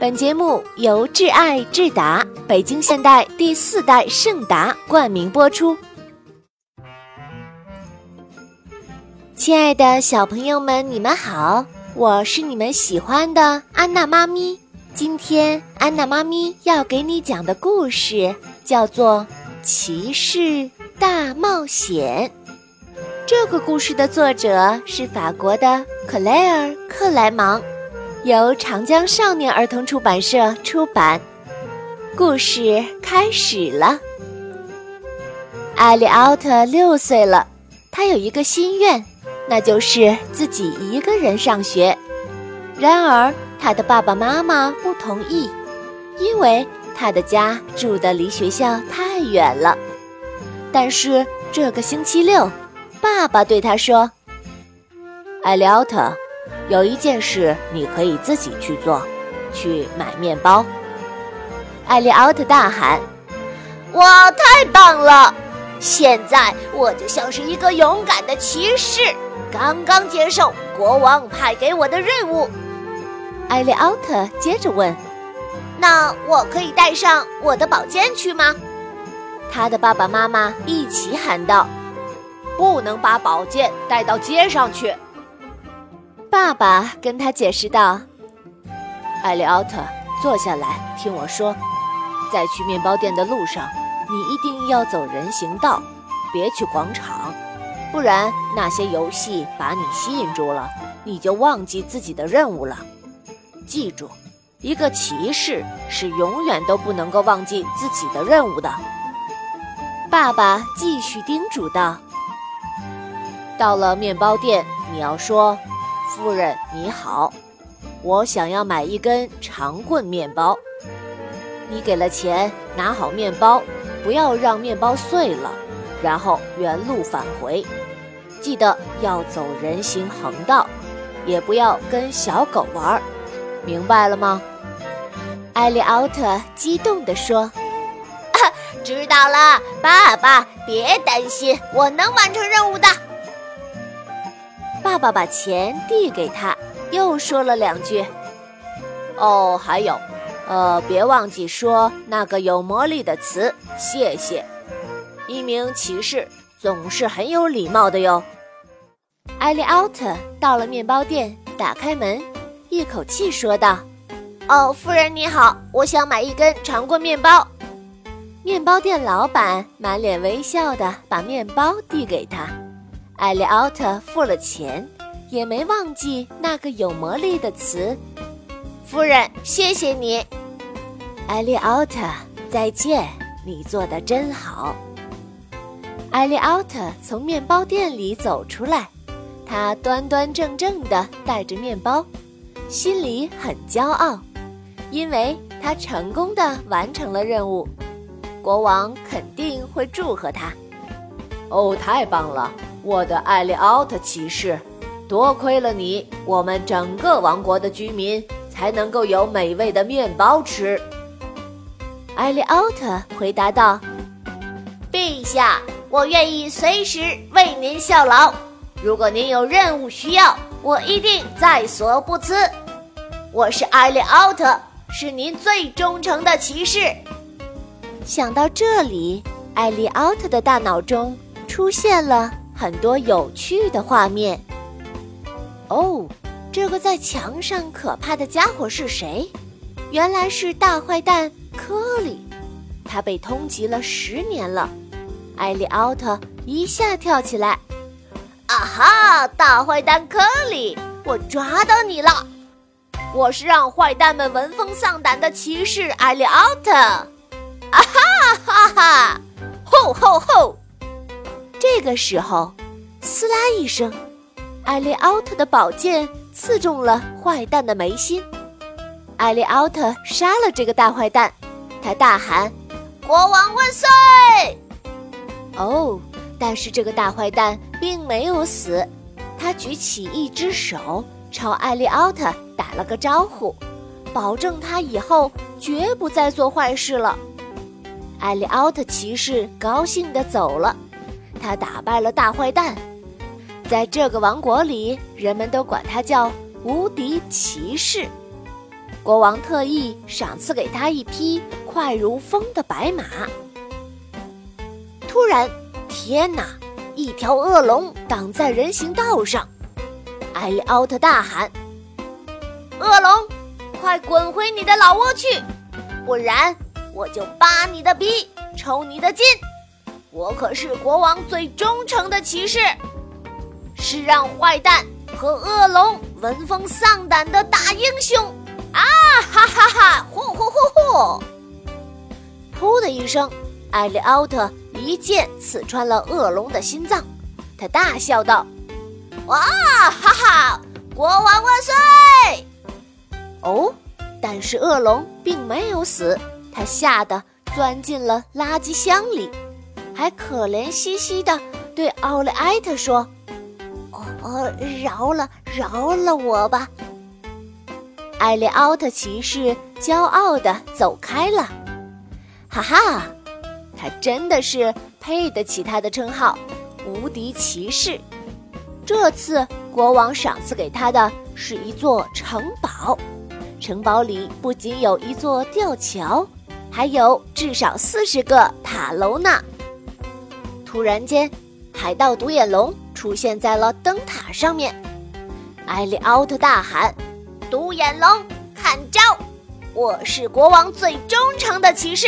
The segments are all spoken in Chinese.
本节目由挚爱智达北京现代第四代圣达冠名播出。亲爱的小朋友们，你们好，我是你们喜欢的安娜妈咪。今天安娜妈咪要给你讲的故事叫做《骑士大冒险》。这个故事的作者是法国的克莱尔·克莱芒，由长江少年儿童出版社出版。故事开始了。艾利奥特六岁了，他有一个心愿，那就是自己一个人上学。然而，他的爸爸妈妈不同意，因为他的家住的离学校太远了。但是这个星期六，爸爸对他说：“艾利奥特，有一件事你可以自己去做，去买面包。”艾利奥特大喊：“哇，太棒了！现在我就像是一个勇敢的骑士，刚刚接受国王派给我的任务。”艾利奥特接着问：“那我可以带上我的宝剑去吗？”他的爸爸妈妈一起喊道：“不能把宝剑带到街上去。”爸爸跟他解释道：“艾利奥特，坐下来听我说，在去面包店的路上，你一定要走人行道，别去广场，不然那些游戏把你吸引住了，你就忘记自己的任务了。”记住，一个骑士是永远都不能够忘记自己的任务的。爸爸继续叮嘱道：“到了面包店，你要说，夫人你好，我想要买一根长棍面包。你给了钱，拿好面包，不要让面包碎了，然后原路返回。记得要走人行横道，也不要跟小狗玩。”明白了吗？艾利奥特激动地说：“啊 知道了，爸爸，别担心，我能完成任务的。”爸爸把钱递给他，又说了两句：“哦，还有，呃，别忘记说那个有魔力的词，谢谢。一名骑士总是很有礼貌的哟。”艾利奥特到了面包店，打开门。一口气说道：“哦，夫人你好，我想买一根长棍面包。”面包店老板满脸微笑的把面包递给他。艾利奥特付了钱，也没忘记那个有魔力的词：“夫人，谢谢你。”艾利奥特，再见，你做的真好。艾利奥特从面包店里走出来，他端端正正的带着面包。心里很骄傲，因为他成功的完成了任务，国王肯定会祝贺他。哦，太棒了，我的艾利奥特骑士！多亏了你，我们整个王国的居民才能够有美味的面包吃。艾利奥特回答道：“陛下，我愿意随时为您效劳。如果您有任务需要。”我一定在所不辞。我是艾利奥特，是您最忠诚的骑士。想到这里，艾利奥特的大脑中出现了很多有趣的画面。哦，这个在墙上可怕的家伙是谁？原来是大坏蛋科里，他被通缉了十年了。艾利奥特一下跳起来。啊哈！大坏蛋科里，我抓到你了！我是让坏蛋们闻风丧胆的骑士艾利奥特！啊哈哈哈！吼吼吼！这个时候，撕拉一声，艾利奥特的宝剑刺中了坏蛋的眉心。艾利奥特杀了这个大坏蛋，他大喊：“国王万岁！”哦。但是这个大坏蛋并没有死，他举起一只手朝艾利奥特打了个招呼，保证他以后绝不再做坏事了。艾利奥特骑士高兴地走了，他打败了大坏蛋，在这个王国里，人们都管他叫无敌骑士。国王特意赏赐给他一匹快如风的白马。突然，天哪！一条恶龙挡在人行道上，艾利奥特大喊：“恶龙，快滚回你的老窝去，不然我就扒你的皮，抽你的筋！我可是国王最忠诚的骑士，是让坏蛋和恶龙闻风丧胆的大英雄！”啊哈哈哈！呼呼呼呼！噗的一声，艾利奥特。一剑刺穿了恶龙的心脏，他大笑道：“哇哈哈！国王万岁！”哦，但是恶龙并没有死，他吓得钻进了垃圾箱里，还可怜兮兮的对奥利埃特说：“哦，饶了饶了我吧！”艾利奥特骑士骄傲地走开了，哈哈。他真的是配得起他的称号——无敌骑士。这次国王赏赐给他的是一座城堡，城堡里不仅有一座吊桥，还有至少四十个塔楼呢。突然间，海盗独眼龙出现在了灯塔上面。艾利奥特大喊：“独眼龙，看招！我是国王最忠诚的骑士。”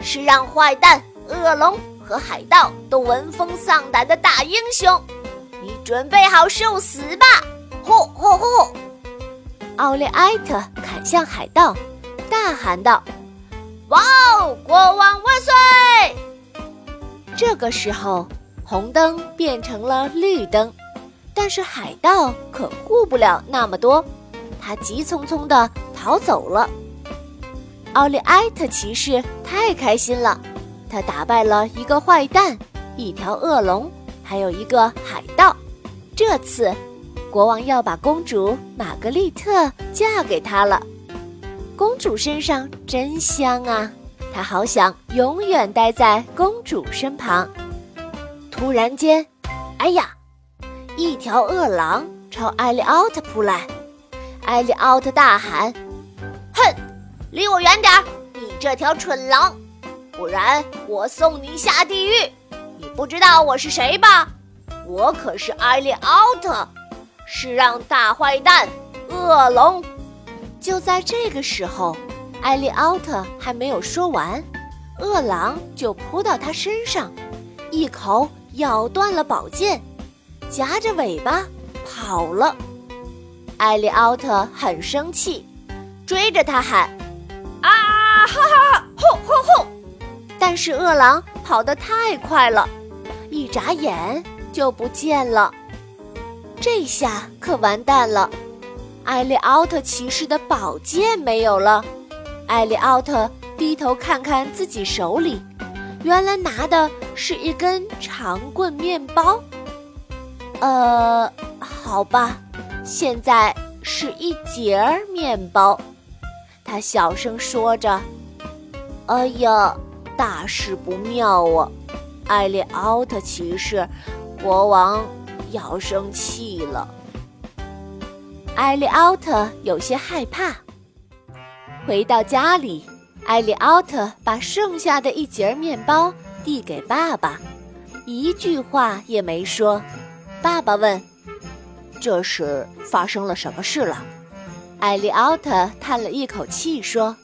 是让坏蛋、恶龙和海盗都闻风丧胆的大英雄，你准备好受死吧！呼呼呼！奥利埃特砍向海盗，大喊道：“哇哦，国王万岁！”这个时候，红灯变成了绿灯，但是海盗可顾不了那么多，他急匆匆地逃走了。奥利埃特骑士太开心了，他打败了一个坏蛋、一条恶龙，还有一个海盗。这次，国王要把公主玛格丽特嫁给他了。公主身上真香啊，他好想永远待在公主身旁。突然间，哎呀，一条恶狼朝艾利奥特扑来，艾利奥特大喊。哼离我远点儿，你这条蠢狼！不然我送你下地狱！你不知道我是谁吧？我可是艾利奥特，是让大坏蛋恶龙。就在这个时候，艾利奥特还没有说完，恶狼就扑到他身上，一口咬断了宝剑，夹着尾巴跑了。艾利奥特很生气，追着他喊。啊哈哈！吼吼吼！但是饿狼跑得太快了，一眨眼就不见了。这下可完蛋了，艾利奥特骑士的宝剑没有了。艾利奥特低头看看自己手里，原来拿的是一根长棍面包。呃，好吧，现在是一截儿面包。他小声说着：“哎呀，大事不妙啊！艾利奥特骑士，国王要生气了。”艾利奥特有些害怕。回到家里，艾利奥特把剩下的一截面包递给爸爸，一句话也没说。爸爸问：“这是发生了什么事了？”艾利奥特叹了一口气说：“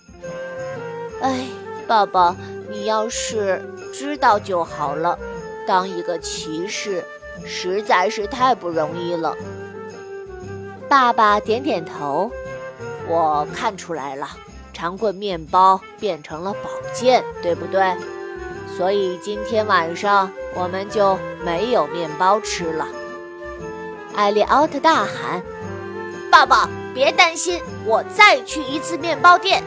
哎，爸爸，你要是知道就好了。当一个骑士实在是太不容易了。”爸爸点点头：“我看出来了，长棍面包变成了宝剑，对不对？所以今天晚上我们就没有面包吃了。”艾利奥特大喊：“爸爸！”别担心，我再去一次面包店。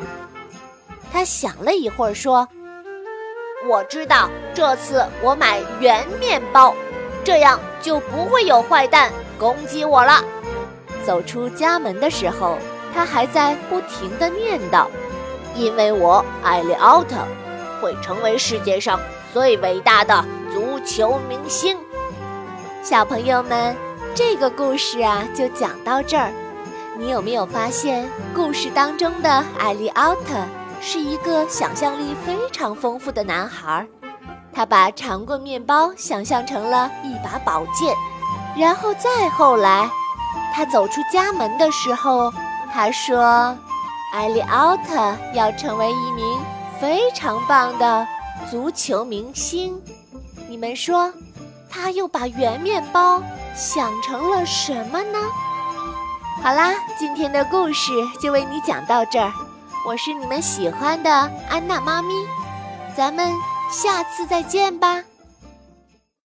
他想了一会儿，说：“我知道，这次我买圆面包，这样就不会有坏蛋攻击我了。”走出家门的时候，他还在不停地念叨：“因为我艾利奥特会成为世界上最伟大的足球明星。”小朋友们，这个故事啊，就讲到这儿。你有没有发现，故事当中的艾利奥特是一个想象力非常丰富的男孩？他把长棍面包想象成了一把宝剑，然后再后来，他走出家门的时候，他说：“艾利奥特要成为一名非常棒的足球明星。”你们说，他又把圆面包想成了什么呢？好啦，今天的故事就为你讲到这儿。我是你们喜欢的安娜妈咪，咱们下次再见吧。